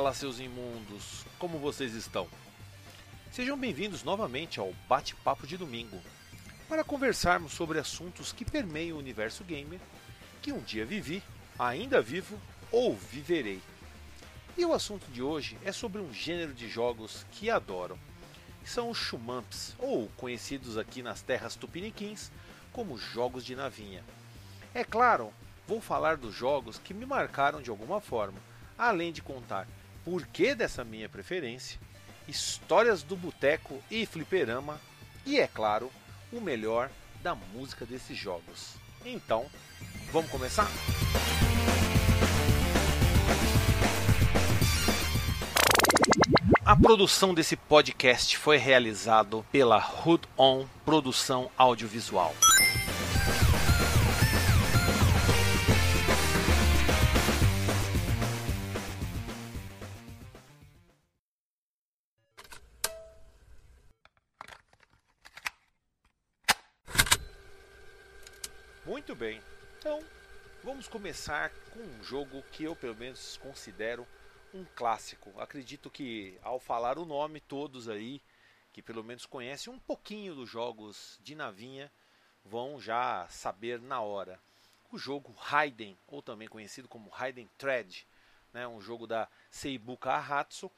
Fala, seus imundos! Como vocês estão? Sejam bem-vindos novamente ao Bate-Papo de Domingo para conversarmos sobre assuntos que permeiam o universo gamer que um dia vivi, ainda vivo ou viverei. E o assunto de hoje é sobre um gênero de jogos que adoro. São os shumamps, ou conhecidos aqui nas terras tupiniquins como jogos de navinha. É claro, vou falar dos jogos que me marcaram de alguma forma, além de contar porquê dessa minha preferência, histórias do boteco e fliperama e, é claro, o melhor da música desses jogos. Então, vamos começar? A produção desse podcast foi realizado pela Hood On Produção Audiovisual. Vamos começar com um jogo que eu pelo menos considero um clássico. Acredito que ao falar o nome, todos aí que pelo menos conhecem um pouquinho dos jogos de navinha vão já saber na hora. O jogo Raiden, ou também conhecido como Raiden Thread, né, um jogo da Seibuka Ahatsu,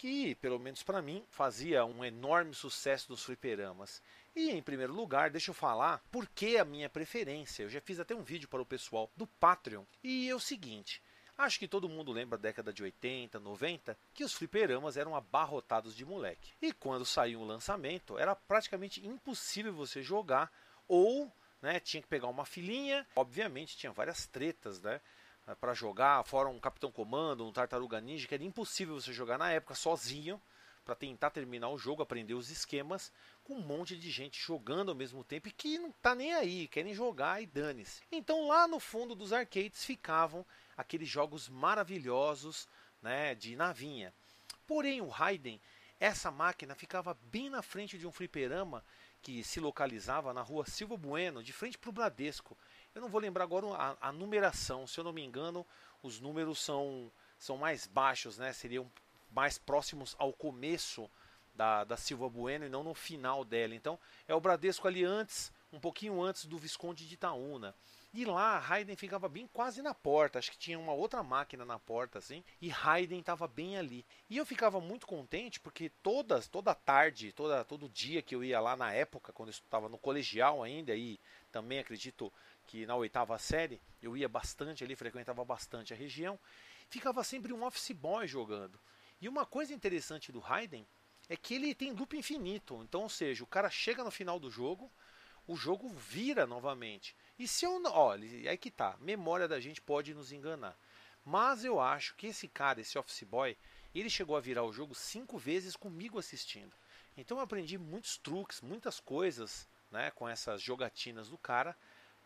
que pelo menos para mim fazia um enorme sucesso dos fliperamas. E em primeiro lugar, deixa eu falar por que a minha preferência. Eu já fiz até um vídeo para o pessoal do Patreon. E é o seguinte: acho que todo mundo lembra da década de 80, 90, que os fliperamas eram abarrotados de moleque. E quando saiu o lançamento, era praticamente impossível você jogar ou né, tinha que pegar uma filinha. Obviamente tinha várias tretas, né? Para jogar, fora um Capitão Comando, um Tartaruga Ninja, que era impossível você jogar na época sozinho para tentar terminar o jogo, aprender os esquemas, com um monte de gente jogando ao mesmo tempo e que não tá nem aí, querem jogar e dane-se. Então lá no fundo dos arcades ficavam aqueles jogos maravilhosos, né, de navinha. Porém o Raiden, essa máquina ficava bem na frente de um fliperama que se localizava na rua Silva Bueno, de frente para o Bradesco. Eu não vou lembrar agora a, a, numeração, se eu não me engano, os números são, são mais baixos, né? seriam mais próximos ao começo da, da Silva Bueno e não no final dela. Então é o Bradesco ali antes, um pouquinho antes do Visconde de Itaúna. E lá Raiden ficava bem quase na porta, acho que tinha uma outra máquina na porta assim, e Raiden estava bem ali. E eu ficava muito contente porque todas, toda tarde, toda, todo dia que eu ia lá na época, quando eu estava no colegial ainda, e também acredito que na oitava série eu ia bastante ali, frequentava bastante a região, ficava sempre um office boy jogando. E uma coisa interessante do Raiden é que ele tem loop infinito. Então, ou seja, o cara chega no final do jogo, o jogo vira novamente. E se eu. Olha, aí que tá. Memória da gente pode nos enganar. Mas eu acho que esse cara, esse Office Boy, ele chegou a virar o jogo cinco vezes comigo assistindo. Então eu aprendi muitos truques, muitas coisas né, com essas jogatinas do cara.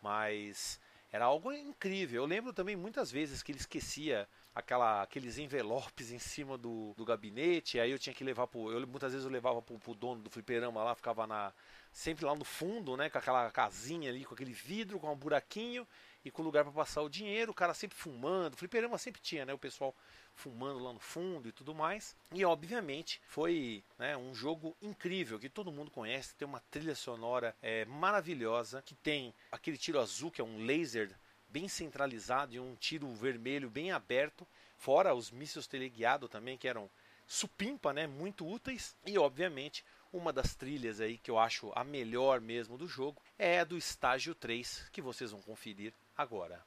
Mas era algo incrível. Eu lembro também muitas vezes que ele esquecia aquela, aqueles envelopes em cima do, do gabinete. Aí eu tinha que levar pro. Eu, muitas vezes eu levava pro, pro dono do fliperama lá, ficava na, sempre lá no fundo, né? Com aquela casinha ali, com aquele vidro, com um buraquinho e com lugar para passar o dinheiro. O cara sempre fumando. Fliperama sempre tinha, né? O pessoal fumando lá no fundo e tudo mais. E obviamente foi né, um jogo incrível que todo mundo conhece, tem uma trilha sonora é, maravilhosa, que tem aquele tiro azul que é um laser bem centralizado e um tiro vermelho bem aberto, fora os mísseis teleguiados também que eram supimpa, né, muito úteis e obviamente uma das trilhas aí que eu acho a melhor mesmo do jogo é a do estágio 3, que vocês vão conferir agora.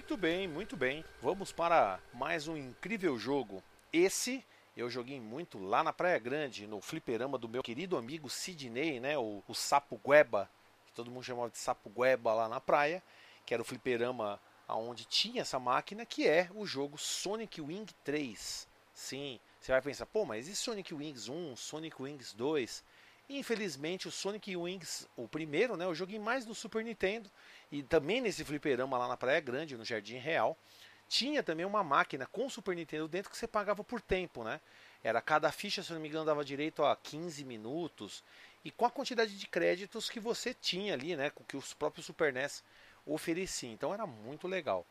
Muito bem, muito bem. Vamos para mais um incrível jogo. Esse eu joguei muito lá na Praia Grande, no fliperama do meu querido amigo Sidney, né? O, o Sapo Gueba, que todo mundo chamava de Sapo Gueba lá na praia, que era o fliperama onde tinha essa máquina, que é o jogo Sonic Wing 3. Sim, você vai pensar, pô, mas e Sonic Wings 1, Sonic Wings 2? Infelizmente, o Sonic Wings, o primeiro, né, eu joguei mais no Super Nintendo e também nesse fliperama lá na Praia Grande, no Jardim Real. Tinha também uma máquina com Super Nintendo dentro que você pagava por tempo, né? Era cada ficha, se não me engano, dava direito a 15 minutos e com a quantidade de créditos que você tinha ali, né, com que os próprios Super NES ofereciam. Então era muito legal.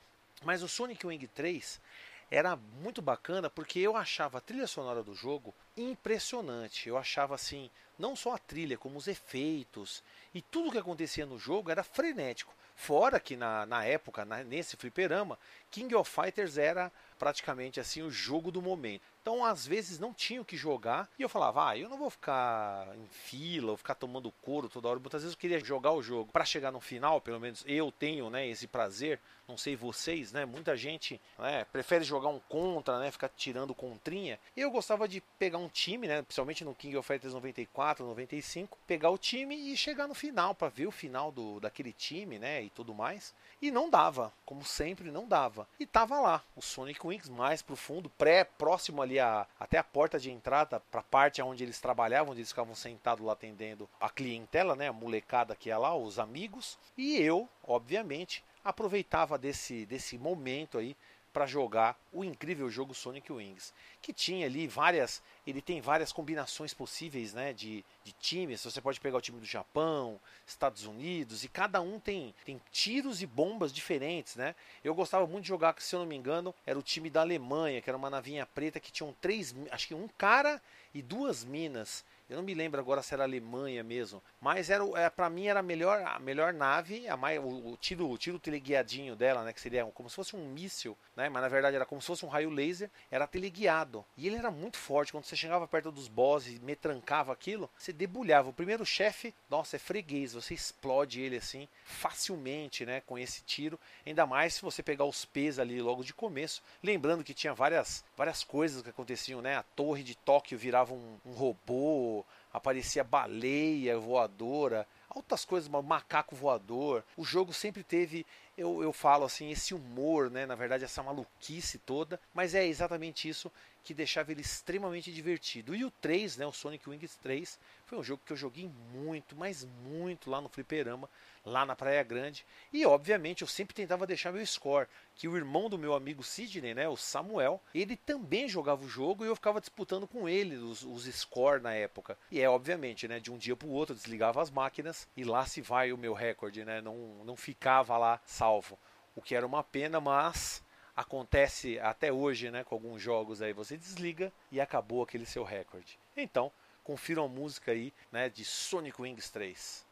Mas o Sonic Wing 3 era muito bacana porque eu achava a trilha sonora do jogo impressionante. Eu achava assim, não só a trilha, como os efeitos e tudo que acontecia no jogo era frenético. Fora que na, na época, na, nesse fliperama, King of Fighters era praticamente assim o jogo do momento. Então, às vezes, não tinha o que jogar. E eu falava, ah, eu não vou ficar em fila, ou ficar tomando couro toda hora. Muitas vezes eu queria jogar o jogo para chegar no final, pelo menos eu tenho né, esse prazer. Não sei vocês, né? Muita gente né, prefere jogar um contra, né? Ficar tirando contrinha. Eu gostava de pegar um time, né? Principalmente no King of Fighters 94, 95, pegar o time e chegar no final para ver o final do, daquele time, né? E tudo mais. E não dava, como sempre, não dava. E tava lá, o Sonic Wings mais profundo, pré, próximo ali a, até a porta de entrada para a parte onde eles trabalhavam, onde eles ficavam sentados lá atendendo a clientela, né, a molecada que ia lá, os amigos. E eu, obviamente, aproveitava desse, desse momento aí para jogar o incrível jogo Sonic Wings, que tinha ali várias, ele tem várias combinações possíveis, né, de, de times. Você pode pegar o time do Japão, Estados Unidos e cada um tem tem tiros e bombas diferentes, né? Eu gostava muito de jogar, se eu não me engano, era o time da Alemanha, que era uma navinha preta que tinham três, acho que um cara e duas minas. Eu não me lembro agora se era Alemanha mesmo, mas era, é, para mim era a melhor, a melhor nave, a mais, o, o, tiro, o tiro teleguiadinho dela, né, que seria como se fosse um míssil, né, mas na verdade era como se fosse um raio laser, era teleguiado. E ele era muito forte, quando você chegava perto dos bosses e me trancava aquilo, você debulhava. O primeiro chefe, nossa, é freguês, você explode ele assim facilmente, né, com esse tiro. Ainda mais se você pegar os P's ali logo de começo, lembrando que tinha várias várias coisas que aconteciam, né? A torre de Tóquio virava um, um robô, aparecia baleia voadora, altas coisas, macaco voador. O jogo sempre teve, eu, eu falo assim, esse humor, né? Na verdade, essa maluquice toda, mas é exatamente isso que deixava ele extremamente divertido. E o 3, né, o Sonic Wings 3, foi um jogo que eu joguei muito, mas muito lá no fliperama, lá na Praia Grande. E obviamente eu sempre tentava deixar meu score, que o irmão do meu amigo Sidney, né, o Samuel, ele também jogava o jogo e eu ficava disputando com ele os, os score na época. E é obviamente, né, de um dia para o outro desligava as máquinas e lá se vai o meu recorde, né, não, não ficava lá salvo. O que era uma pena, mas acontece até hoje, né, com alguns jogos aí, você desliga e acabou aquele seu recorde. Então, confiram a música aí, né, de Sonic Wings 3.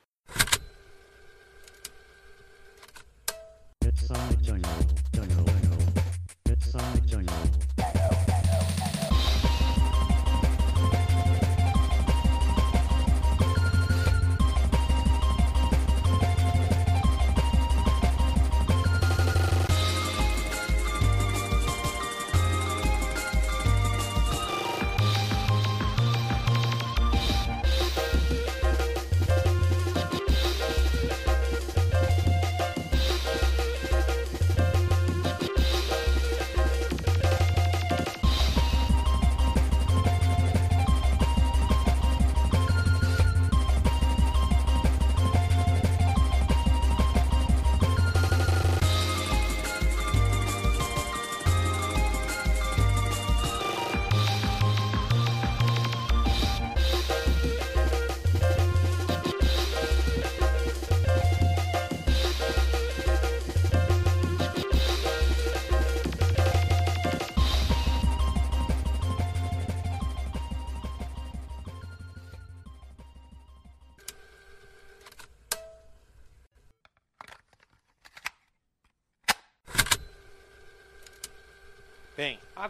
It's Sonic Jungle, Jungle, Jungle. It's Sonic Jungle.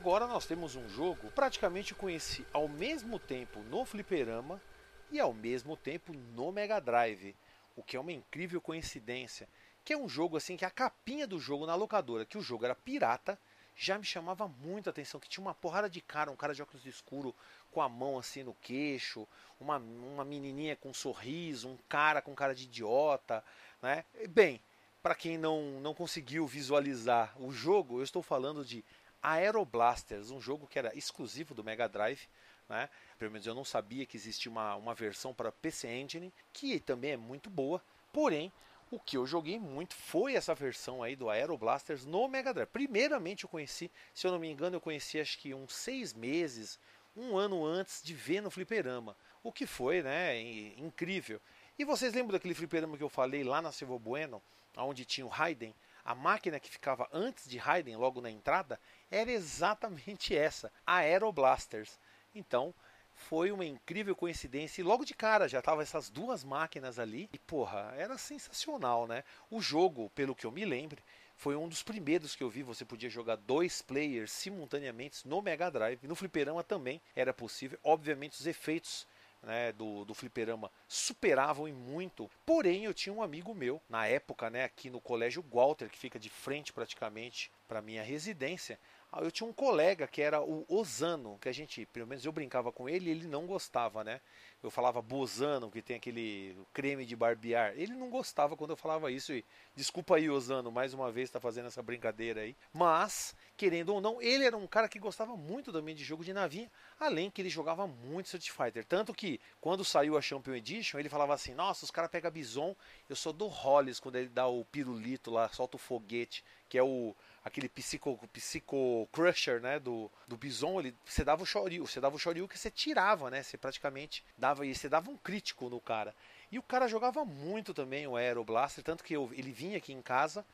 Agora nós temos um jogo praticamente conheci ao mesmo tempo no fliperama e ao mesmo tempo no Mega Drive, o que é uma incrível coincidência, que é um jogo assim que a capinha do jogo na locadora, que o jogo era pirata, já me chamava muito a atenção, que tinha uma porrada de cara, um cara de óculos escuro com a mão assim no queixo, uma, uma menininha com um sorriso, um cara com cara de idiota, né? Bem, para quem não, não conseguiu visualizar o jogo, eu estou falando de Aeroblasters, um jogo que era exclusivo do Mega Drive, né? Pelo menos eu não sabia que existia uma, uma versão para PC Engine, que também é muito boa, porém o que eu joguei muito foi essa versão aí do Aeroblasters no Mega Drive. Primeiramente eu conheci, se eu não me engano, eu conheci acho que uns seis meses, um ano antes de ver no fliperama. O que foi, né, incrível. E vocês lembram daquele fliperama que eu falei lá na Silva Bueno, onde tinha o Raiden? A máquina que ficava antes de Raiden, logo na entrada, era exatamente essa, a Aeroblasters. Então, foi uma incrível coincidência e logo de cara já tava essas duas máquinas ali e porra, era sensacional, né? O jogo, pelo que eu me lembro, foi um dos primeiros que eu vi, você podia jogar dois players simultaneamente no Mega Drive, no fliperama também era possível. Obviamente os efeitos né, do, do fliperama superavam em muito. Porém, eu tinha um amigo meu, na época, né, aqui no colégio Walter, que fica de frente praticamente para minha residência. Ah, eu tinha um colega que era o Osano, que a gente, pelo menos eu brincava com ele ele não gostava, né? Eu falava Bozano, que tem aquele creme de barbear. Ele não gostava quando eu falava isso. E desculpa aí, Osano, mais uma vez está fazendo essa brincadeira aí. Mas, querendo ou não, ele era um cara que gostava muito também de jogo de navinha, além que ele jogava muito Street Fighter. Tanto que, quando saiu a Champion Edition, ele falava assim: Nossa, os caras pegam bison. Eu sou do Hollis quando ele dá o pirulito lá, solta o foguete, que é o aquele psico, psico crusher, né, do, do Bison, ele, você dava o Shoryu, você dava o Shoryu que você tirava, né, você praticamente dava, você dava um crítico no cara. E o cara jogava muito também o Aero Blaster, tanto que eu, ele vinha aqui em casa,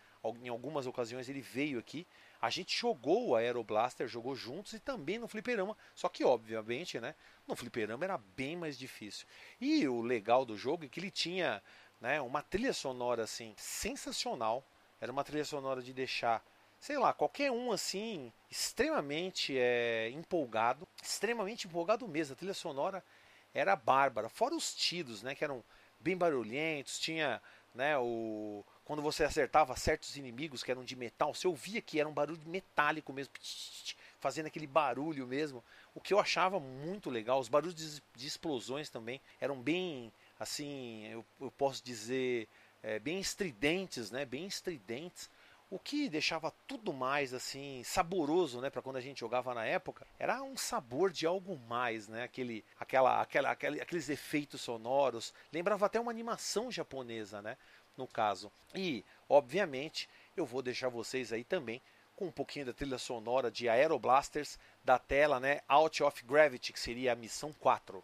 em algumas ocasiões ele veio aqui, a gente jogou o Aero Blaster, jogou juntos e também no fliperama, só que obviamente, né, no fliperama era bem mais difícil. E o legal do jogo é que ele tinha, né, uma trilha sonora assim sensacional, era uma trilha sonora de deixar sei lá, qualquer um assim, extremamente é, empolgado, extremamente empolgado mesmo. A trilha sonora era bárbara, fora os tiros, né, que eram bem barulhentos, tinha, né, o quando você acertava certos inimigos que eram de metal, você ouvia que era um barulho metálico mesmo, fazendo aquele barulho mesmo, o que eu achava muito legal. Os barulhos de, de explosões também eram bem, assim, eu, eu posso dizer, é, bem estridentes, né, bem estridentes. O que deixava tudo mais assim saboroso, né, para quando a gente jogava na época, era um sabor de algo mais, né? Aquele, aquela, aquela, aqueles efeitos sonoros, lembrava até uma animação japonesa, né? No caso. E, obviamente, eu vou deixar vocês aí também com um pouquinho da trilha sonora de Aeroblasters da tela, né? Out of Gravity, que seria a missão 4.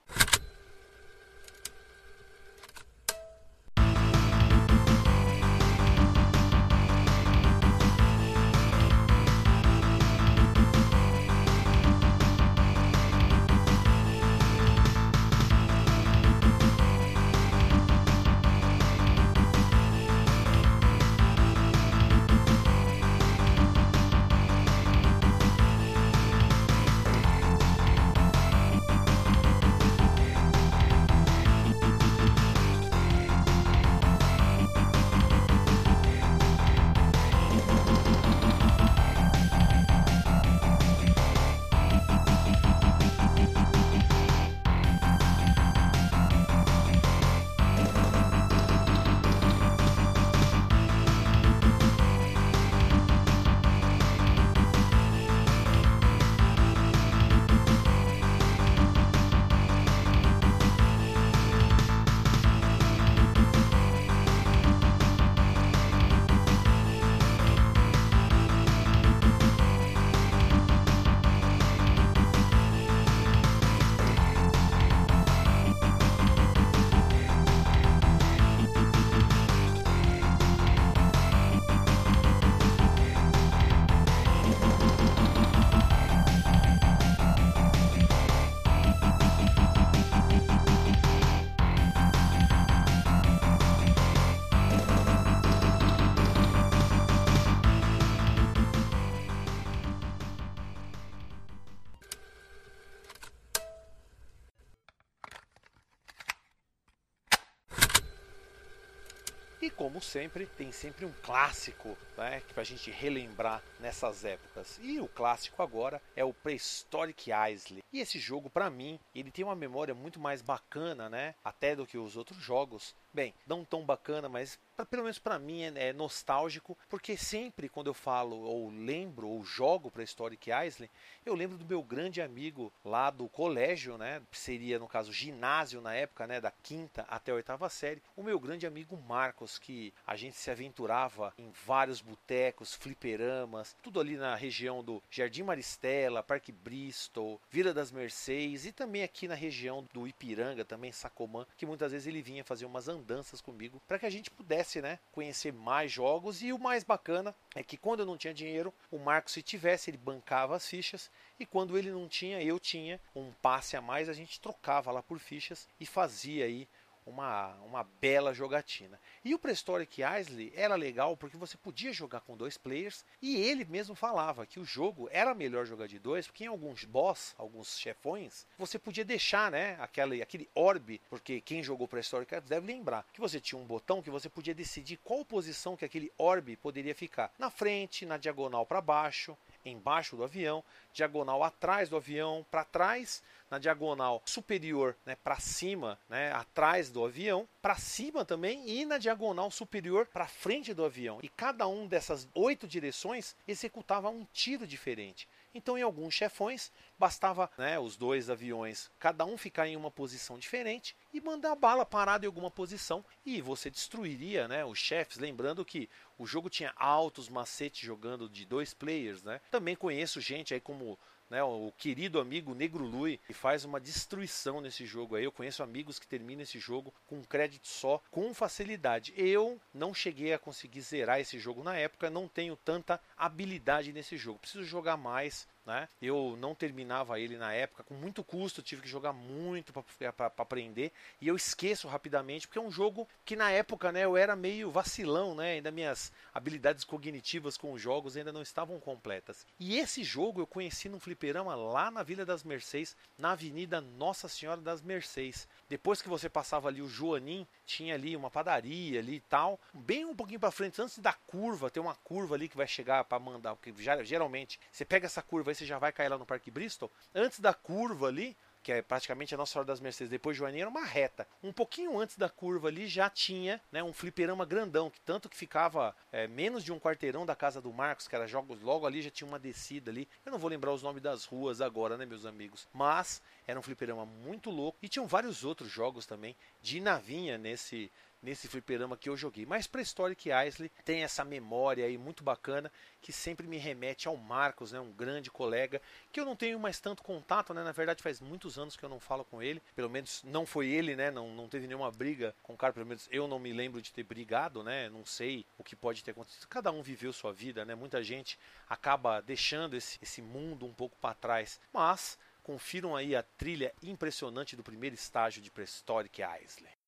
Como sempre, tem sempre um clássico né, para a gente relembrar nessas épocas. E o clássico agora é o Prehistoric Isle. E esse jogo, para mim, ele tem uma memória muito mais bacana, né, até do que os outros jogos. Bem, não tão bacana, mas pelo menos para mim é, é, nostálgico, porque sempre quando eu falo ou lembro ou jogo para Historic Island, eu lembro do meu grande amigo lá do colégio, né? Seria no caso ginásio na época, né? Da quinta até a oitava série, o meu grande amigo Marcos, que a gente se aventurava em vários botecos, fliperamas, tudo ali na região do Jardim Maristela, Parque Bristol, Vila das Mercês e também aqui na região do Ipiranga, também Sacomã, que muitas vezes ele vinha fazer umas andanças comigo para que a gente pudesse, né, conhecer mais jogos. E o mais bacana é que quando eu não tinha dinheiro, o Marcos se tivesse, ele bancava as fichas. E quando ele não tinha, eu tinha um passe a mais, a gente trocava lá por fichas e fazia aí uma, uma bela jogatina. E o Prehistoric Isley era legal porque você podia jogar com dois players e ele mesmo falava que o jogo era melhor jogar de dois porque em alguns boss, alguns chefões, você podia deixar né, aquele, aquele orbe, porque quem jogou Prehistoric deve lembrar que você tinha um botão que você podia decidir qual posição que aquele orbe poderia ficar. Na frente, na diagonal para baixo, embaixo do avião, diagonal atrás do avião, para trás, na diagonal superior, né, para cima, né, atrás do avião, para cima também e na diagonal superior para frente do avião. E cada um dessas oito direções executava um tiro diferente. Então, em alguns chefões, bastava né, os dois aviões, cada um ficar em uma posição diferente e mandar a bala parada em alguma posição e você destruiria né, os chefes. Lembrando que o jogo tinha altos macetes jogando de dois players. Né? Também conheço gente aí como né, o querido amigo Negro Lui, que faz uma destruição nesse jogo aí. Eu conheço amigos que terminam esse jogo com um crédito só, com facilidade. Eu não cheguei a conseguir zerar esse jogo na época, não tenho tanta habilidade nesse jogo. Preciso jogar mais, né? Eu não terminava ele na época, com muito custo, tive que jogar muito para aprender e eu esqueço rapidamente porque é um jogo que na época, né, eu era meio vacilão, né? Ainda minhas habilidades cognitivas com os jogos ainda não estavam completas. E esse jogo eu conheci num fliperama lá na Vila das Mercês, na Avenida Nossa Senhora das Mercês. Depois que você passava ali o Joanim, tinha ali uma padaria ali e tal. Bem um pouquinho para frente, antes da curva, tem uma curva ali que vai chegar para mandar, porque geralmente você pega essa curva você já vai cair lá no Parque Bristol, antes da curva ali, que é praticamente a Nossa Senhora das Mercedes, depois de Joaninha, era uma reta. Um pouquinho antes da curva ali já tinha né, um fliperama grandão, que tanto que ficava é, menos de um quarteirão da casa do Marcos, que era jogos, logo ali já tinha uma descida ali. Eu não vou lembrar os nomes das ruas agora, né, meus amigos? Mas era um fliperama muito louco. E tinham vários outros jogos também de navinha nesse nesse fliperama que eu joguei. Mas para Historic Isley tem essa memória aí muito bacana que sempre me remete ao Marcos, né, um grande colega que eu não tenho mais tanto contato, né? Na verdade faz muitos anos que eu não falo com ele. Pelo menos não foi ele, né? Não, não teve nenhuma briga com o cara, pelo menos eu não me lembro de ter brigado, né? Não sei o que pode ter acontecido. Cada um viveu sua vida, né? Muita gente acaba deixando esse, esse mundo um pouco para trás. Mas confiram aí a trilha impressionante do primeiro estágio de Prehistoric Isley.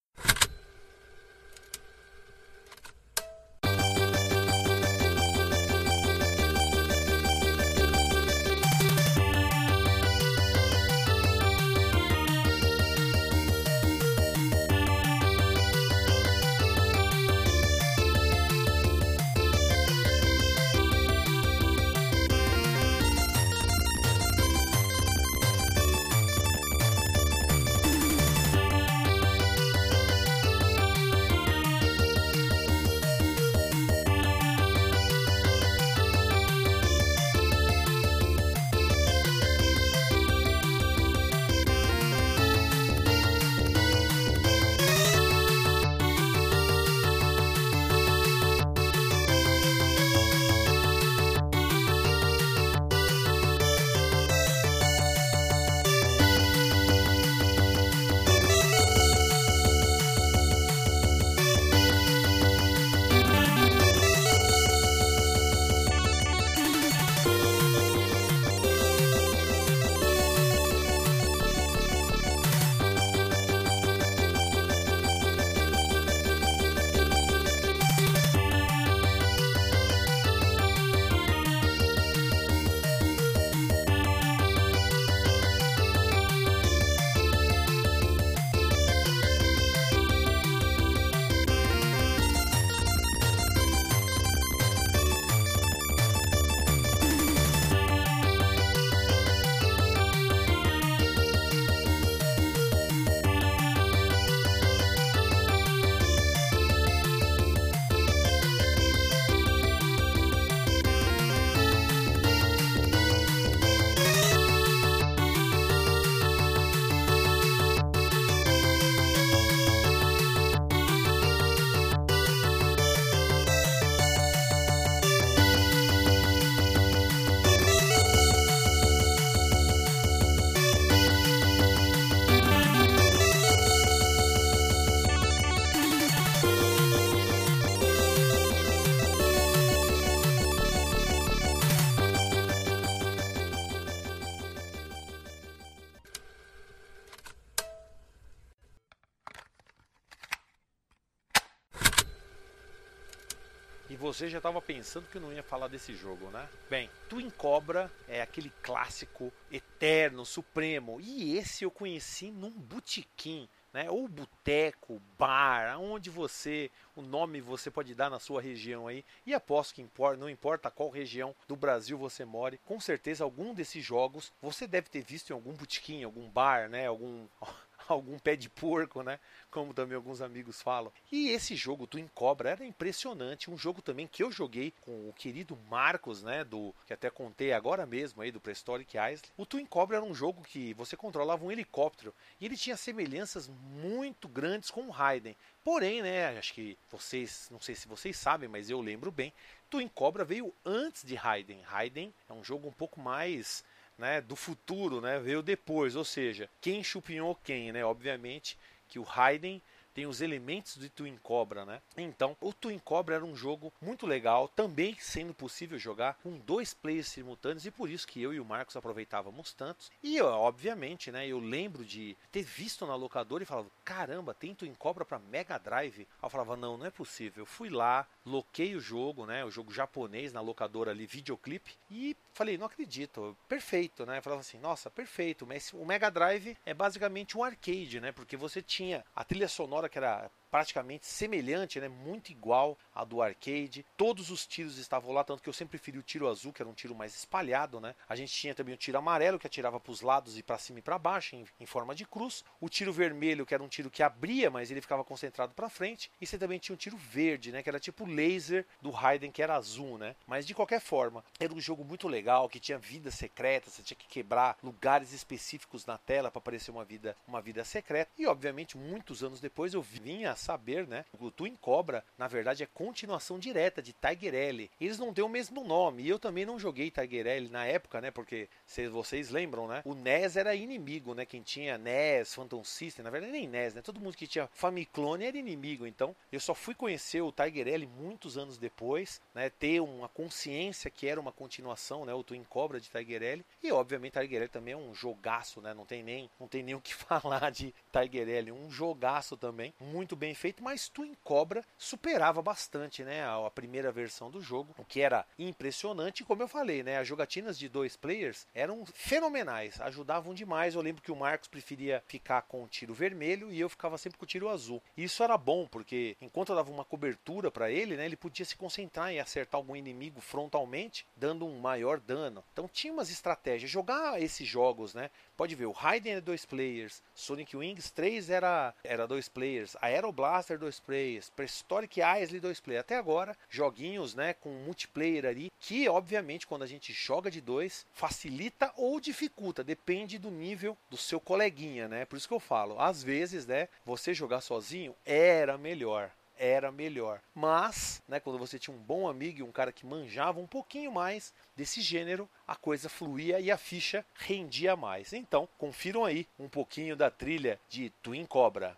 Você já estava pensando que não ia falar desse jogo, né? Bem, Twin Cobra é aquele clássico eterno, supremo. E esse eu conheci num botequim né? Ou boteco, bar, aonde você, o nome você pode dar na sua região aí. E aposto que importa, não importa qual região do Brasil você more, com certeza algum desses jogos você deve ter visto em algum botequim, algum bar, né? Algum algum pé de porco, né? Como também alguns amigos falam. E esse jogo Twin Cobra era impressionante, um jogo também que eu joguei com o querido Marcos, né, do que até contei agora mesmo aí do Prehistoric Island. O Twin Cobra era um jogo que você controlava um helicóptero e ele tinha semelhanças muito grandes com o Raiden. Porém, né, acho que vocês, não sei se vocês sabem, mas eu lembro bem, Twin Cobra veio antes de Raiden. Raiden é um jogo um pouco mais né, do futuro, né, veio depois, ou seja, quem chupinhou quem, né? Obviamente que o Raiden tem os elementos de Twin Cobra, né? Então, o Twin Cobra era um jogo muito legal, também sendo possível jogar com dois players simultâneos e por isso que eu e o Marcos aproveitávamos tantos. E obviamente, né, eu lembro de ter visto na locadora e falava: "Caramba, tem Twin Cobra para Mega Drive". Eu falava: "Não, não é possível". Eu fui lá, loquei o jogo, né, o jogo japonês na locadora ali, videoclipe e falei: "Não acredito". Perfeito, né? Eu falava assim: "Nossa, perfeito". Mas o Mega Drive é basicamente um arcade, né? Porque você tinha a trilha sonora hora que era praticamente semelhante, né, muito igual à do arcade. Todos os tiros estavam lá, tanto que eu sempre preferi o tiro azul, que era um tiro mais espalhado, né? A gente tinha também o tiro amarelo, que atirava para os lados e para cima e para baixo, em, em, forma de cruz. O tiro vermelho, que era um tiro que abria, mas ele ficava concentrado para frente. E você também tinha o tiro verde, né, que era tipo laser do Raiden, que era azul, né? Mas de qualquer forma, era um jogo muito legal, que tinha vidas secretas, você tinha que quebrar lugares específicos na tela para aparecer uma vida, uma vida secreta. E obviamente, muitos anos depois eu vinha saber, né? O Twin Cobra, na verdade, é continuação direta de Tiger L. Eles não têm o mesmo nome. E eu também não joguei Tiger L na época, né? Porque se vocês lembram, né? O NES era inimigo, né? Quem tinha NES, Phantom System, na verdade nem NES, né? Todo mundo que tinha Famiclone era inimigo. Então, eu só fui conhecer o Tiger L muitos anos depois, né? Ter uma consciência que era uma continuação, né? O Twin Cobra de Tiger L. E obviamente Tiger L também é um jogaço, né? Não tem nem, não tem nem o que falar de Tiger L, um jogaço também, muito bem feito, mas Twin Cobra superava bastante, né, a, a, primeira versão do jogo, o que era impressionante, como eu falei, né, as jogatinas de dois players eram fenomenais, ajudavam demais. Eu lembro que o Marcos preferia ficar com o tiro vermelho e eu ficava sempre com o tiro azul. E isso era bom, porque enquanto eu dava uma cobertura para ele, né, ele podia se concentrar em acertar algum inimigo frontalmente, dando um maior dano. Então tinha umas estratégias. Jogar esses jogos, né, Pode ver, o Raiden é dois players, Sonic Wings 3 era, era dois players, Aeroblaster dois players, Prehistoric Isle dois players. Até agora, joguinhos né, com multiplayer ali, que obviamente quando a gente joga de dois, facilita ou dificulta, depende do nível do seu coleguinha, né? Por isso que eu falo, às vezes, né, você jogar sozinho era melhor era melhor. Mas, né, quando você tinha um bom amigo e um cara que manjava um pouquinho mais desse gênero, a coisa fluía e a ficha rendia mais. Então, confiram aí um pouquinho da trilha de Twin Cobra.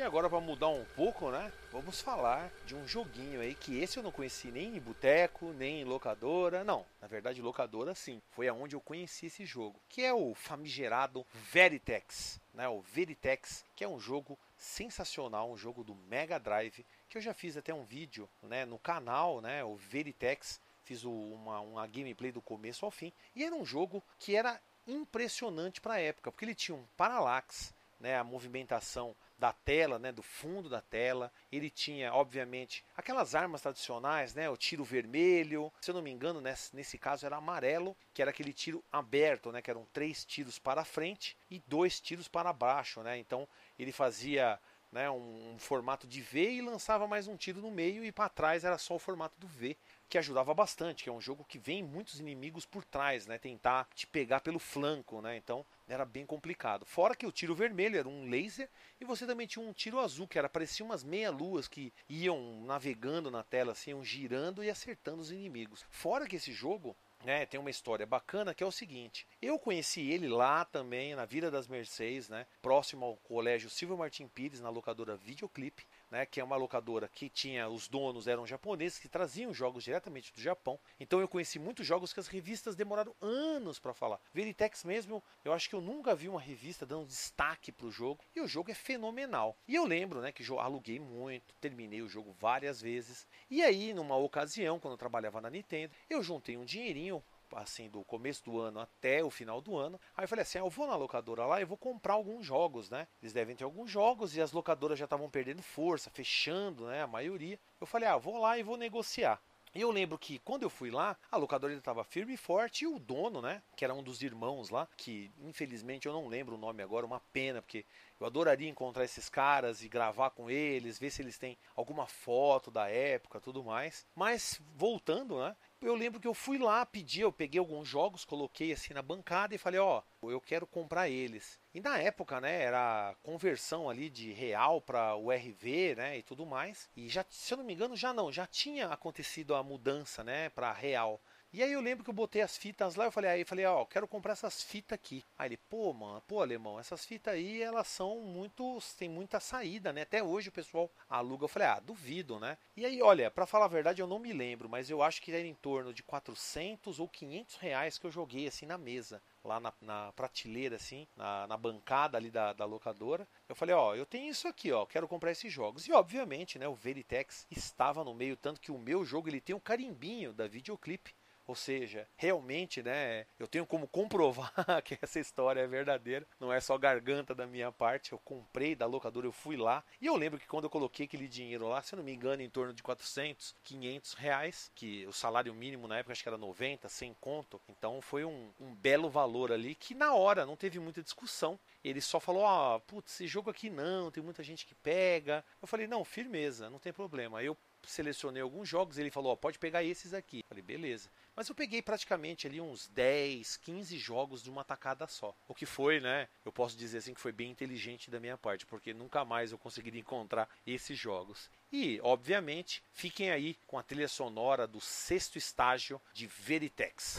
E agora para mudar um pouco, né? Vamos falar de um joguinho aí que esse eu não conheci nem em boteco, nem em locadora. Não, na verdade locadora sim. Foi aonde eu conheci esse jogo, que é o famigerado Veritex, né? O Veritex, que é um jogo sensacional, um jogo do Mega Drive, que eu já fiz até um vídeo, né, no canal, né, o Veritex, fiz uma, uma gameplay do começo ao fim, e era um jogo que era impressionante para a época, porque ele tinha um parallax, né, a movimentação da tela, né, do fundo da tela. Ele tinha, obviamente, aquelas armas tradicionais, né, o tiro vermelho. Se eu não me engano, nesse, nesse caso era amarelo, que era aquele tiro aberto, né, que eram três tiros para frente e dois tiros para baixo, né. Então ele fazia né, um, um formato de V e lançava mais um tiro no meio e para trás era só o formato do V que ajudava bastante, que é um jogo que vem muitos inimigos por trás, né? Tentar te pegar pelo flanco, né? Então era bem complicado. Fora que o tiro vermelho era um laser e você também tinha um tiro azul, que era parecia umas meia-luas que iam navegando na tela, assim, iam girando e acertando os inimigos. Fora que esse jogo né, tem uma história bacana que é o seguinte: eu conheci ele lá também na Vila das Mercês, né, próximo ao Colégio Silvio Martim Pires, na locadora Videoclip né, que é uma locadora que tinha os donos eram japoneses que traziam jogos diretamente do Japão. Então eu conheci muitos jogos que as revistas demoraram anos para falar. Veritex mesmo, eu acho que eu nunca vi uma revista dando destaque para o jogo e o jogo é fenomenal. E eu lembro, né, que aluguei muito, terminei o jogo várias vezes. E aí, numa ocasião, quando eu trabalhava na Nintendo, eu juntei um dinheirinho assim, do começo do ano até o final do ano. Aí eu falei assim: ah, eu vou na locadora lá e vou comprar alguns jogos, né? Eles devem ter alguns jogos e as locadoras já estavam perdendo força, fechando, né? A maioria. Eu falei: ah, vou lá e vou negociar. E eu lembro que quando eu fui lá, a locadora estava firme e forte e o dono, né, que era um dos irmãos lá, que infelizmente eu não lembro o nome agora, uma pena, porque eu adoraria encontrar esses caras e gravar com eles, ver se eles têm alguma foto da época, tudo mais. Mas voltando, né, eu lembro que eu fui lá pedir, eu peguei alguns jogos, coloquei assim na bancada e falei, ó, oh, eu quero comprar eles. E na época, né, era conversão ali de real para o RV, né, e tudo mais. E já, se eu não me engano, já não, já tinha acontecido a mudança, né, para real. E aí eu lembro que eu botei as fitas lá, eu falei, aí eu falei, ó, quero comprar essas fitas aqui. Aí ele, pô, mano, pô, alemão, essas fitas aí, elas são muito, tem muita saída, né? Até hoje o pessoal aluga. Eu falei, ah, duvido, né? E aí, olha, para falar a verdade, eu não me lembro, mas eu acho que era em torno de 400 ou 500 reais que eu joguei assim na mesa lá na, na, prateleira, assim, na, na bancada ali da, da, locadora. Eu falei, ó, eu tenho isso aqui, ó, quero comprar esses jogos. E obviamente, né, o Veritex estava no meio, tanto que o meu jogo ele tem um carimbinho da videoclipe ou seja, realmente, né, eu tenho como comprovar que essa história é verdadeira, não é só garganta da minha parte. Eu comprei da locadora, eu fui lá. E eu lembro que quando eu coloquei aquele dinheiro lá, se eu não me engano, em torno de 400, 500 reais, que o salário mínimo na época acho que era 90, sem conto. Então foi um, um belo valor ali que na hora não teve muita discussão. Ele só falou: ah, putz, esse jogo aqui não, tem muita gente que pega. Eu falei: não, firmeza, não tem problema. Eu selecionei alguns jogos, ele falou, pode pegar esses aqui. Falei, beleza. Mas eu peguei praticamente ali uns 10, 15 jogos de uma tacada só. O que foi, né? Eu posso dizer assim que foi bem inteligente da minha parte, porque nunca mais eu conseguiria encontrar esses jogos. E, obviamente, fiquem aí com a trilha sonora do sexto estágio de Veritex.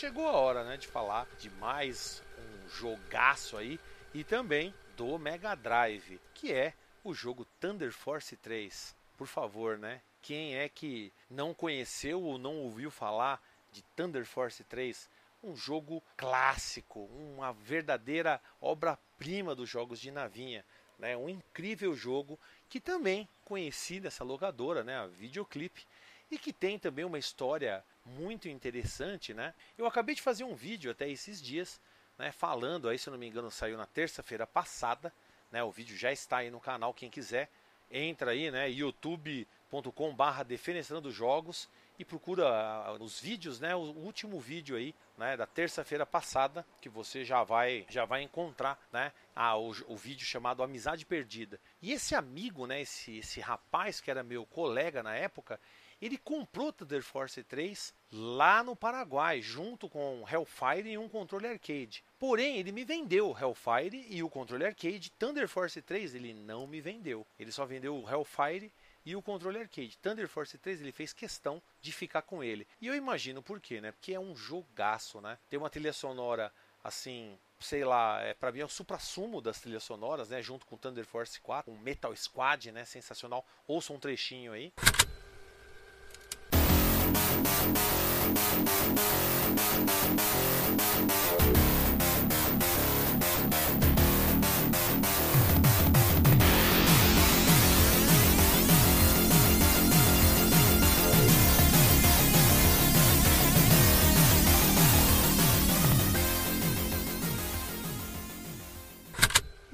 Chegou a hora, né, de falar de mais um jogaço aí e também do Mega Drive, que é o jogo Thunder Force 3. Por favor, né? Quem é que não conheceu ou não ouviu falar de Thunder Force 3? Um jogo clássico, uma verdadeira obra-prima dos jogos de navinha. Né? Um incrível jogo que também conheci dessa locadora, né? a Videoclip, e que tem também uma história muito interessante. Né? Eu acabei de fazer um vídeo até esses dias, né? falando, aí se eu não me engano saiu na terça-feira passada, né? o vídeo já está aí no canal, quem quiser, entra aí, né? youtube.com barra defenestrando jogos e procura ah, os vídeos, né? O último vídeo aí, né? Da terça-feira passada que você já vai já vai encontrar, né? Ah, o, o vídeo chamado Amizade Perdida. E esse amigo, né? Esse esse rapaz que era meu colega na época, ele comprou Thunder Force 3 lá no Paraguai, junto com Hellfire e um controle arcade. Porém, ele me vendeu Hellfire e o controle arcade. Thunder Force 3 ele não me vendeu. Ele só vendeu o Hellfire e o controle arcade. Thunder Force 3 ele fez questão de ficar com ele. E eu imagino por quê, né? Porque é um jogaço, né? Tem uma trilha sonora assim, sei lá, é, para mim é o supra-sumo das trilhas sonoras, né? Junto com Thunder Force 4, um Metal Squad, né? Sensacional. Ouça um trechinho aí.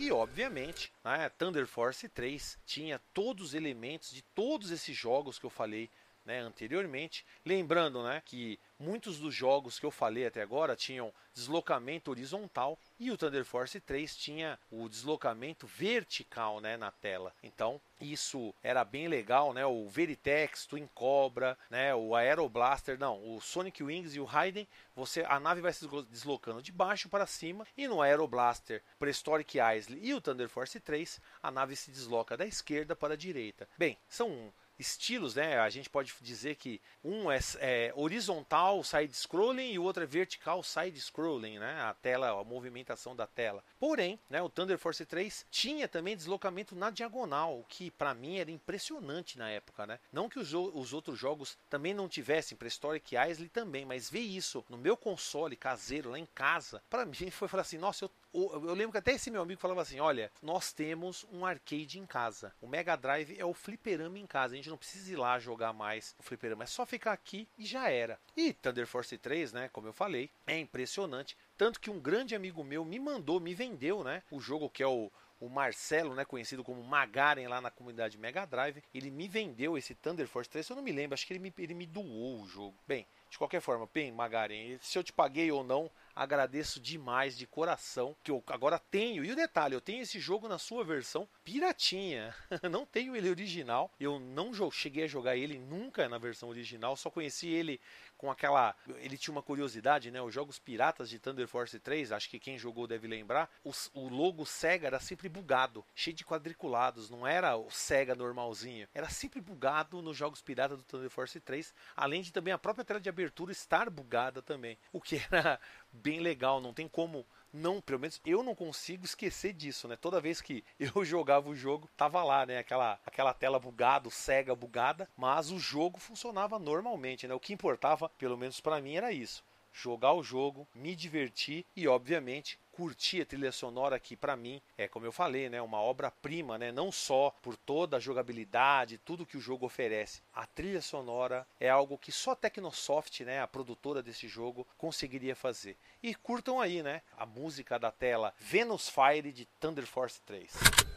E obviamente, né, Thunder Force 3 tinha todos os elementos de todos esses jogos que eu falei né, anteriormente. Lembrando né, que muitos dos jogos que eu falei até agora tinham deslocamento horizontal e o Thunder Force 3 tinha o deslocamento vertical né, na tela. Então isso era bem legal, né? O Veritex, Twin Cobra, né? O Aeroblaster, não, o Sonic Wings e o Raiden, você a nave vai se deslocando de baixo para cima e no Aeroblaster, Prehistoric Isle e o Thunder Force 3, a nave se desloca da esquerda para a direita. Bem, são estilos, né? A gente pode dizer que um é, é horizontal side-scrolling e o outro é vertical side-scrolling, né? A tela, a movimentação da tela. Porém, né, o Thunder Force 3 tinha também deslocamento na diagonal, o que para mim era impressionante na época, né? Não que os, os outros jogos também não tivessem, Prehistoric Isle também, mas ver isso no meu console caseiro lá em casa, para mim foi falar assim, nossa, eu eu lembro que até esse meu amigo falava assim: olha, nós temos um arcade em casa. O Mega Drive é o fliperama em casa. A gente não precisa ir lá jogar mais o fliperama. É só ficar aqui e já era. E Thunder Force 3, né? Como eu falei, é impressionante. Tanto que um grande amigo meu me mandou, me vendeu, né? O jogo que é o, o Marcelo, né, conhecido como Magaren lá na comunidade Mega Drive, ele me vendeu esse Thunder Force 3, eu não me lembro, acho que ele me, ele me doou o jogo. Bem, de qualquer forma, bem, Magaren, se eu te paguei ou não, agradeço demais de coração que eu agora tenho. E o detalhe, eu tenho esse jogo na sua versão piratinha. não tenho ele original. Eu não cheguei a jogar ele nunca na versão original, só conheci ele com aquela. Ele tinha uma curiosidade, né? Os jogos piratas de Thunder Force 3, acho que quem jogou deve lembrar, o, o logo Sega era sempre bugado, cheio de quadriculados, não era o Sega normalzinho, era sempre bugado nos jogos piratas do Thunder Force 3, além de também a própria tela de abertura estar bugada também, o que era bem legal, não tem como não, pelo menos eu não consigo esquecer disso, né? Toda vez que eu jogava o jogo, tava lá, né? Aquela, aquela tela bugada, cega bugada, mas o jogo funcionava normalmente, né? O que importava, pelo menos para mim, era isso jogar o jogo, me divertir e, obviamente, curtir a trilha sonora que para mim é como eu falei né uma obra prima né não só por toda a jogabilidade tudo que o jogo oferece. A trilha sonora é algo que só a Tecnosoft né a produtora desse jogo conseguiria fazer. E curtam aí né a música da tela Venus Fire de Thunder Force 3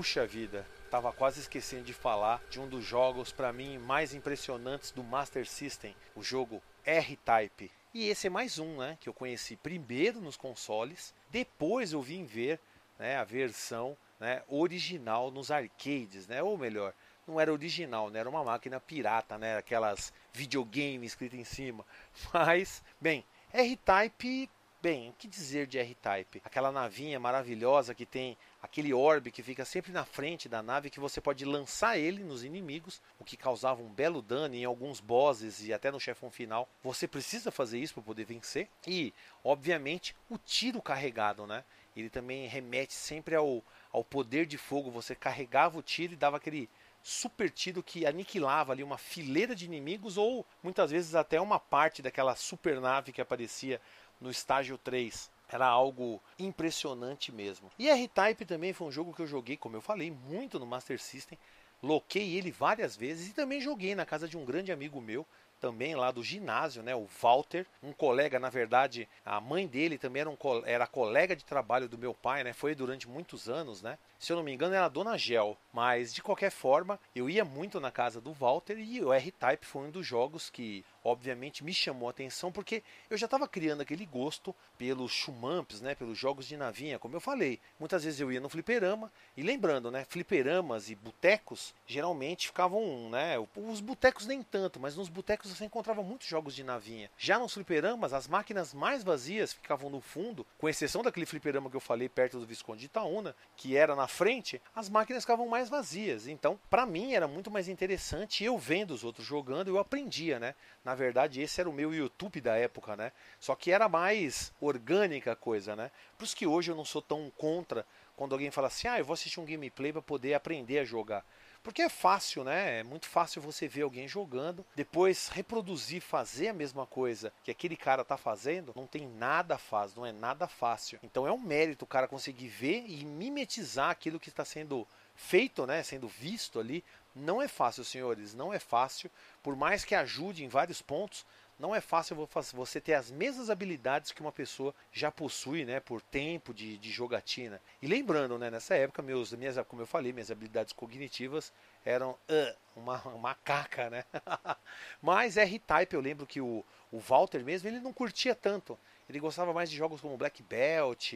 puxa vida, tava quase esquecendo de falar de um dos jogos para mim mais impressionantes do Master System, o jogo R-Type. E esse é mais um, né, que eu conheci primeiro nos consoles, depois eu vim ver, né, a versão, né, original nos arcades, né, ou melhor, não era original, né? Era uma máquina pirata, né? Aquelas videogames escritas em cima. Mas, bem, R-Type, bem, o que dizer de R-Type? Aquela navinha maravilhosa que tem aquele orbe que fica sempre na frente da nave que você pode lançar ele nos inimigos, o que causava um belo dano em alguns bosses e até no chefão final. Você precisa fazer isso para poder vencer. E, obviamente, o tiro carregado, né? Ele também remete sempre ao, ao poder de fogo. Você carregava o tiro e dava aquele super tiro que aniquilava ali uma fileira de inimigos ou muitas vezes até uma parte daquela super nave que aparecia no estágio 3. Era algo impressionante mesmo. E R-Type também foi um jogo que eu joguei, como eu falei, muito no Master System. Loquei ele várias vezes e também joguei na casa de um grande amigo meu, também lá do ginásio, né, o Walter, um colega, na verdade, a mãe dele também era, um, era colega de trabalho do meu pai, né, foi durante muitos anos, né, se eu não me engano era a Dona Gel, mas de qualquer forma, eu ia muito na casa do Walter e o R-Type foi um dos jogos que obviamente me chamou a atenção porque eu já estava criando aquele gosto pelos chumamps, né, pelos jogos de navinha, como eu falei. Muitas vezes eu ia no fliperama e lembrando, né, fliperamas e botecos geralmente ficavam, né, os botecos nem tanto, mas nos botecos você encontrava muitos jogos de navinha. Já nos fliperamas, as máquinas mais vazias ficavam no fundo, com exceção daquele fliperama que eu falei perto do Visconde de Itaúna, que era na frente, as máquinas ficavam mais vazias. Então, para mim era muito mais interessante eu vendo os outros jogando, eu aprendia, né? Verdade, esse era o meu YouTube da época, né? Só que era mais orgânica a coisa, né? Por isso que hoje eu não sou tão contra quando alguém fala assim: "Ah, eu vou assistir um gameplay para poder aprender a jogar". Porque é fácil, né? É muito fácil você ver alguém jogando, depois reproduzir, fazer a mesma coisa que aquele cara tá fazendo, não tem nada fácil, não é nada fácil. Então é um mérito o cara conseguir ver e mimetizar aquilo que está sendo feito, né, sendo visto ali, não é fácil, senhores, não é fácil. Por mais que ajude em vários pontos, não é fácil você ter as mesmas habilidades que uma pessoa já possui, né, por tempo de, de jogatina. E lembrando, né, nessa época, meus, minhas, como eu falei, minhas habilidades cognitivas eram uh, uma, uma caca, né? Mas R-Type, eu lembro que o, o Walter mesmo, ele não curtia tanto. Ele gostava mais de jogos como Black Belt,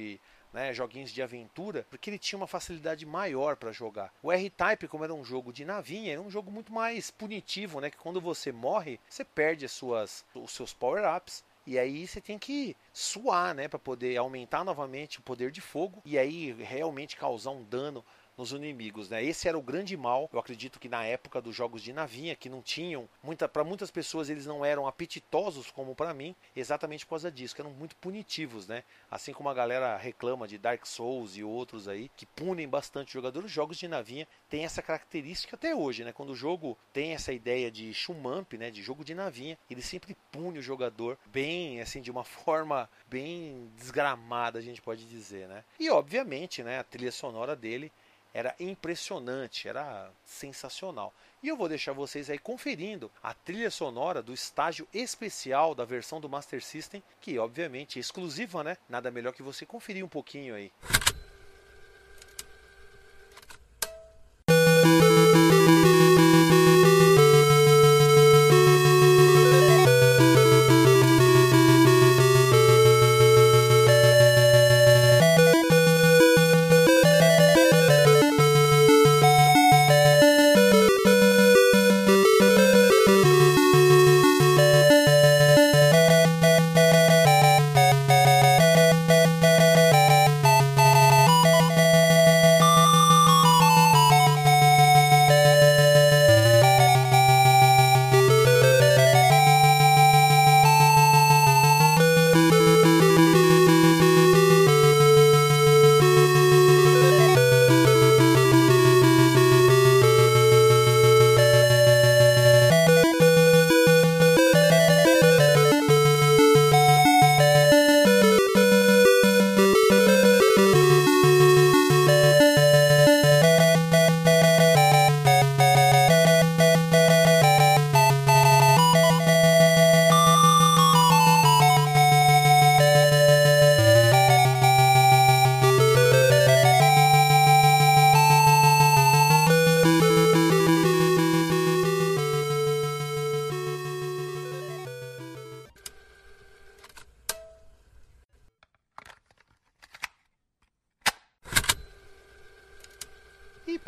né, joguinhos de aventura, porque ele tinha uma facilidade maior para jogar. O R-Type, como era um jogo de navinha, era um jogo muito mais punitivo, né, que quando você morre, você perde as suas, os seus power-ups. E aí você tem que suar, né, para poder aumentar novamente o poder de fogo e aí realmente causar um dano nos inimigos, né? Esse era o grande mal. Eu acredito que na época dos jogos de navinha, que não tinham muita, para muitas pessoas eles não eram apetitosos como para mim, exatamente por causa disso, que eram muito punitivos, né? Assim como a galera reclama de Dark Souls e outros aí que punem bastante jogadores, os jogos de navinha têm essa característica até hoje, né? Quando o jogo tem essa ideia de shumamp, né, de jogo de navinha, ele sempre pune o jogador bem, assim, de uma forma bem desgramada, a gente pode dizer, né? E obviamente, né, a trilha sonora dele era impressionante, era sensacional. E eu vou deixar vocês aí conferindo a trilha sonora do estágio especial da versão do Master System, que obviamente é exclusiva, né? Nada melhor que você conferir um pouquinho aí.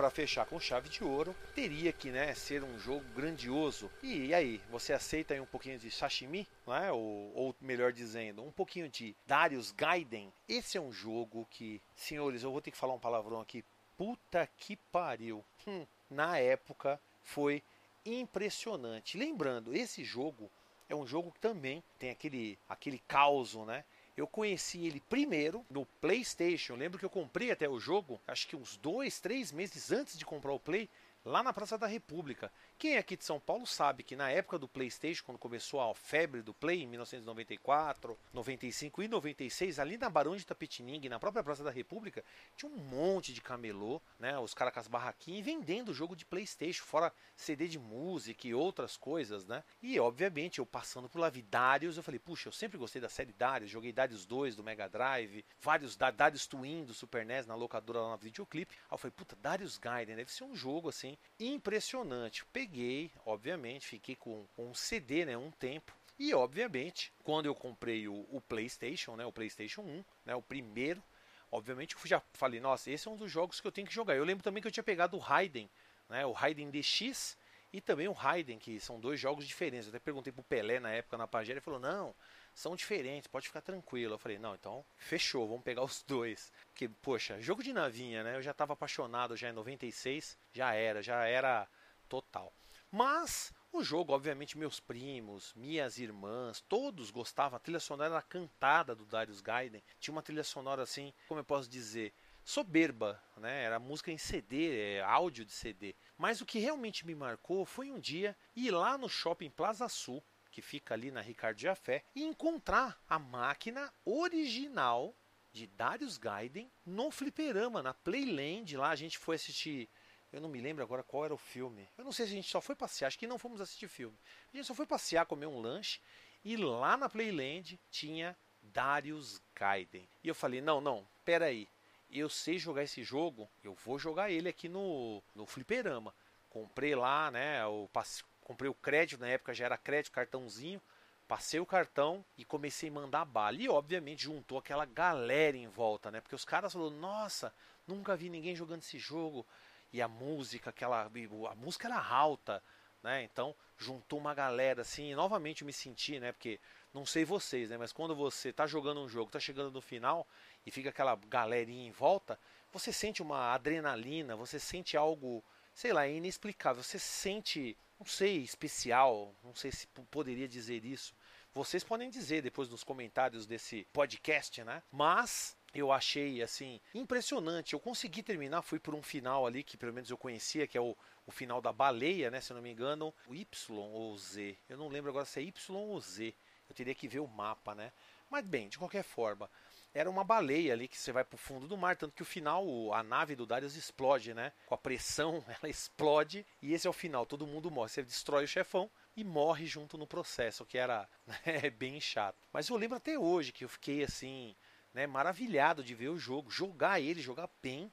Para fechar com chave de ouro, teria que né, ser um jogo grandioso. E, e aí, você aceita aí um pouquinho de sashimi? Né? Ou, ou melhor dizendo, um pouquinho de Darius Gaiden? Esse é um jogo que, senhores, eu vou ter que falar um palavrão aqui. Puta que pariu. Hum, na época foi impressionante. Lembrando, esse jogo é um jogo que também tem aquele, aquele caos, né? Eu conheci ele primeiro no PlayStation. Lembro que eu comprei até o jogo, acho que uns dois, três meses antes de comprar o Play, lá na Praça da República. Quem é aqui de São Paulo sabe que na época do PlayStation, quando começou a febre do Play, em 1994, 95 e 96, ali na Barão de Tapetininga, na própria Praça da República, tinha um monte de camelô, né? Os caras com as barraquinhas vendendo jogo de PlayStation, fora CD de música e outras coisas, né? E obviamente eu passando por lá vi Darius, eu falei, puxa, eu sempre gostei da série Darius, joguei Darius 2 do Mega Drive, vários da Darius Twin do Super NES na locadora lá na videoclipe. Aí eu falei, puta, Darius Gaiden, deve ser um jogo assim impressionante. Peguei peguei, obviamente, fiquei com, com um CD, né, um tempo. E obviamente, quando eu comprei o, o, PlayStation, né, o PlayStation 1, né, o primeiro, obviamente eu já falei, nossa, esse é um dos jogos que eu tenho que jogar. Eu lembro também que eu tinha pegado o Raiden, né, o Raiden DX e também o Raiden, que são dois jogos diferentes. Eu até perguntei pro Pelé na época na Pagera, ele falou: "Não, são diferentes, pode ficar tranquilo". Eu falei: "Não, então fechou, vamos pegar os dois". Porque, poxa, jogo de navinha, né? Eu já estava apaixonado já em 96, já era, já era total. Mas o jogo, obviamente, meus primos, minhas irmãs, todos gostavam. A trilha sonora era cantada do Darius Gaiden. Tinha uma trilha sonora assim, como eu posso dizer, soberba, né? Era música em CD, é, áudio de CD. Mas o que realmente me marcou foi um dia ir lá no shopping Plaza Sul, que fica ali na Ricardo Jafé, e encontrar a máquina original de Darius Gaiden no fliperama, na Playland. Lá a gente foi assistir eu não me lembro agora qual era o filme. Eu não sei se a gente só foi passear, acho que não fomos assistir filme. A gente só foi passear, comer um lanche e lá na Playland tinha Darius Gaiden. E eu falei: "Não, não, pera aí. Eu sei jogar esse jogo, eu vou jogar ele aqui no no fliperama". Comprei lá, né, o comprei o crédito, na época já era crédito, cartãozinho. Passei o cartão e comecei a mandar bala. E obviamente juntou aquela galera em volta, né? Porque os caras falaram: "Nossa, nunca vi ninguém jogando esse jogo" e a música, aquela a música era alta, né? Então juntou uma galera assim, e novamente me senti, né? Porque não sei vocês, né? Mas quando você tá jogando um jogo, tá chegando no final e fica aquela galerinha em volta, você sente uma adrenalina, você sente algo, sei lá, inexplicável. Você sente, não sei, especial, não sei se poderia dizer isso. Vocês podem dizer depois nos comentários desse podcast, né? Mas eu achei assim impressionante. Eu consegui terminar, fui por um final ali que pelo menos eu conhecia, que é o, o final da baleia, né? Se eu não me engano, o Y ou Z. Eu não lembro agora se é Y ou Z. Eu teria que ver o mapa, né? Mas bem, de qualquer forma, era uma baleia ali que você vai pro fundo do mar, tanto que o final, a nave do Darius explode, né? Com a pressão, ela explode e esse é o final, todo mundo morre. Você destrói o chefão e morre junto no processo, o que era né, bem chato. Mas eu lembro até hoje que eu fiquei assim, né, maravilhado de ver o jogo, jogar ele, jogar bem,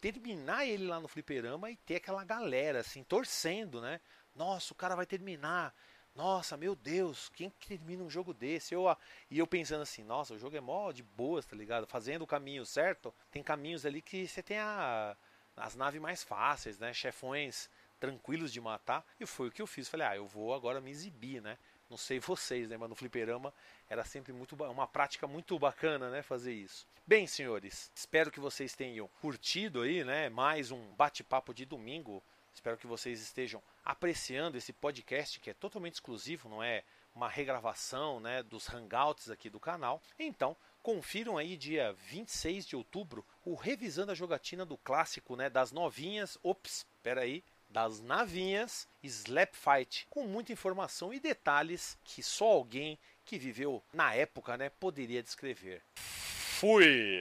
terminar ele lá no fliperama e ter aquela galera assim torcendo, né? Nossa, o cara vai terminar. Nossa, meu Deus, quem que termina um jogo desse? Eu, e eu pensando assim, nossa, o jogo é mó de boas, tá ligado? Fazendo o caminho certo, tem caminhos ali que você tem a, as naves mais fáceis, né? Chefões tranquilos de matar. E foi o que eu fiz. Falei, ah, eu vou agora me exibir, né? Não sei vocês, né? Mas no fliperama era sempre muito uma prática muito bacana, né? Fazer isso. Bem, senhores, espero que vocês tenham curtido aí, né? Mais um bate-papo de domingo. Espero que vocês estejam apreciando esse podcast que é totalmente exclusivo, não é uma regravação, né? Dos hangouts aqui do canal. Então, confiram aí dia 26 de outubro o revisando a jogatina do clássico, né? Das novinhas. Ops, espera aí das navinhas Slap Fight, com muita informação e detalhes que só alguém que viveu na época né, poderia descrever. Fui!